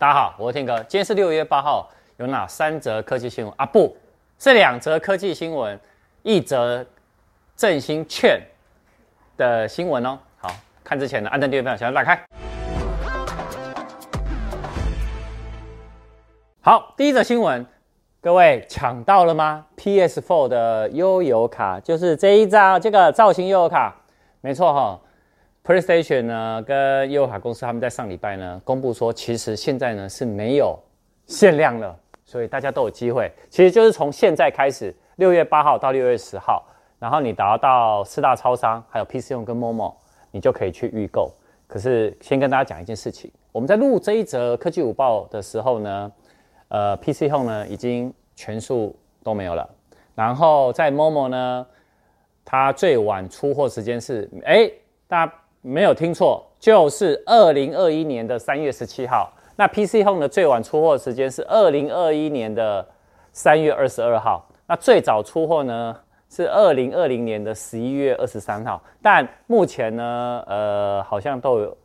大家好，我是天哥。今天是六月八号，有哪三则科技新闻啊？不是两则科技新闻，一则振兴券的新闻哦。好，看之前呢，按赞、订阅、分享，打开。好，第一则新闻，各位抢到了吗？PS4 的悠游卡就是这一张，这个造型悠游卡，没错哈、PlayStation 呢，跟悠卡公司他们在上礼拜呢公布说，其实现在呢是没有限量了，所以大家都有机会。其实就是从现在开始，六月八号到六月十号，然后你达到四大超商，还有 PC Home 跟 Momo，你就可以去预购。可是先跟大家讲一件事情，我们在录这一则科技午报的时候呢，呃，PC Home 呢已经全数都没有了，然后在 Momo 呢，它最晚出货时间是，哎，大。没有听错，就是二零二一年的三月十七号。那 PC Home 的最晚出货时间是二零二一年的三月二十二号。那最早出货呢是二零二零年的十一月二十三号。但目前呢，呃，好像都有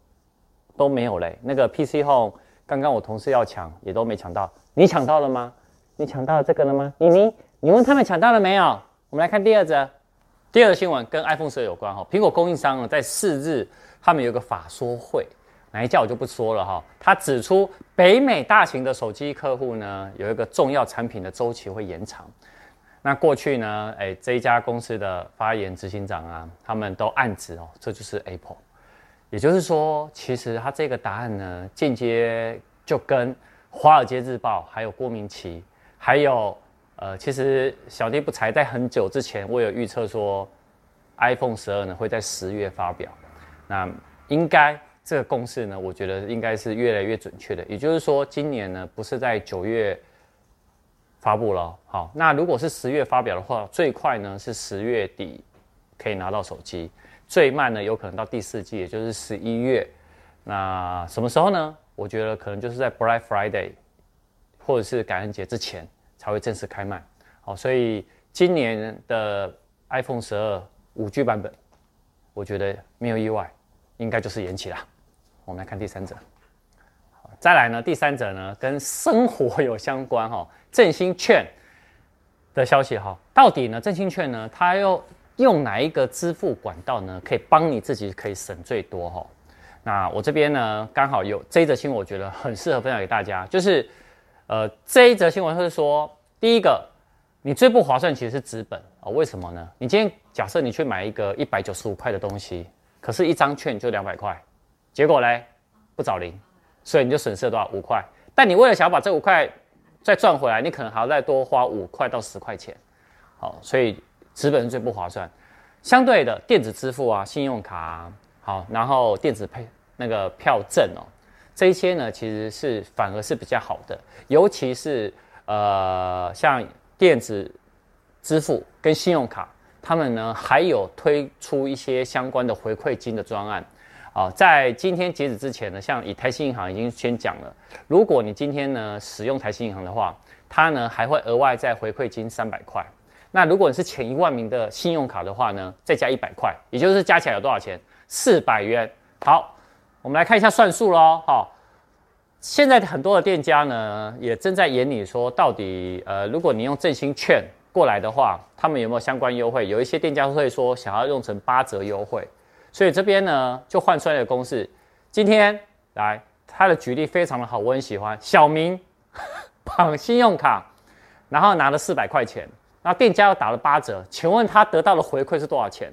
都没有嘞。那个 PC Home 刚刚我同事要抢，也都没抢到。你抢到了吗？你抢到这个了吗？妮妮，你问他们抢到了没有？我们来看第二则。第二个新闻跟 iPhone 12有关哈，苹果供应商在四日，他们有个法说会，哪一家我就不说了哈。他指出，北美大型的手机客户呢有一个重要产品的周期会延长。那过去呢，哎，这一家公司的发言执行长啊，他们都暗指哦，这就是 Apple。也就是说，其实他这个答案呢，间接就跟《华尔街日报》还有郭明奇还有。呃，其实小弟不才在很久之前，我有预测说，iPhone 十二呢会在十月发表。那应该这个共识呢，我觉得应该是越来越准确的。也就是说，今年呢不是在九月发布了。好，那如果是十月发表的话，最快呢是十月底可以拿到手机，最慢呢有可能到第四季，也就是十一月。那什么时候呢？我觉得可能就是在 Black Friday 或者是感恩节之前。才会正式开卖，好，所以今年的 iPhone 十二五 G 版本，我觉得没有意外，应该就是延期了。我们来看第三者，再来呢，第三者呢跟生活有相关哈，振兴券的消息哈，到底呢振兴券呢，它要用哪一个支付管道呢，可以帮你自己可以省最多哈？那我这边呢刚好有这一则新闻，我觉得很适合分享给大家，就是。呃，这一则新闻是说，第一个，你最不划算其实是资本啊、为什么呢？你今天假设你去买一个一百九十五块的东西，可是一张券就两百块，结果嘞不找零，所以你就损失了多少？五块。但你为了想要把这五块再赚回来，你可能还要再多花五块到十块钱，好、所以资本是最不划算。相对的，电子支付啊，信用卡啊，好，然后电子配那个票证哦。这些呢，其实是反而是比较好的，尤其是呃，像电子支付跟信用卡，他们呢还有推出一些相关的回馈金的专案啊。在今天截止之前呢，像以台新银行已经先讲了，如果你今天呢使用台新银行的话，它呢还会额外再回馈金三百块。那如果你是前一万名的信用卡的话呢，再加一百块，也就是加起来有多少钱？四百元。好。我们来看一下算数喽，好，现在很多的店家呢也正在研拟说，到底呃，如果你用振兴券过来的话，他们有没有相关优惠？有一些店家会说想要用成八折优惠，所以这边呢就换出来的公式。今天来，他的举例非常的好，我很喜欢。小明 绑信用卡，然后拿了四百块钱，那店家又打了八折，请问他得到的回馈是多少钱？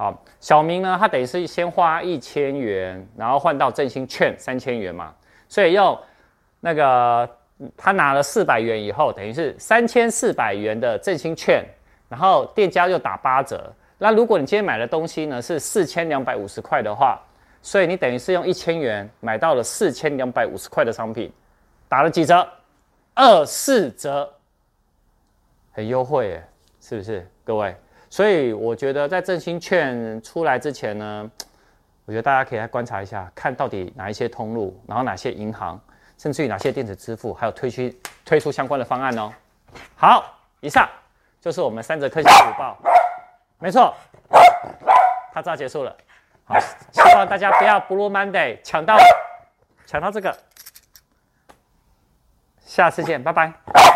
好，小明呢，他等于是先花一千元，然后换到振兴券三千元嘛，所以用那个他拿了四百元以后，等于是三千四百元的振兴券，然后店家又打八折。那如果你今天买的东西呢是四千两百五十块的话，所以你等于是用一千元买到了四千两百五十块的商品，打了几折？二四折，很优惠耶，是不是？各位？所以我觉得在振兴券出来之前呢，我觉得大家可以来观察一下，看到底哪一些通路，然后哪些银行，甚至于哪些电子支付，还有推出推出相关的方案哦。好，以上就是我们三则科技午报。没错，它这结束了。好，希望大家不要 Blue Monday 抢到抢到这个下次见，拜拜。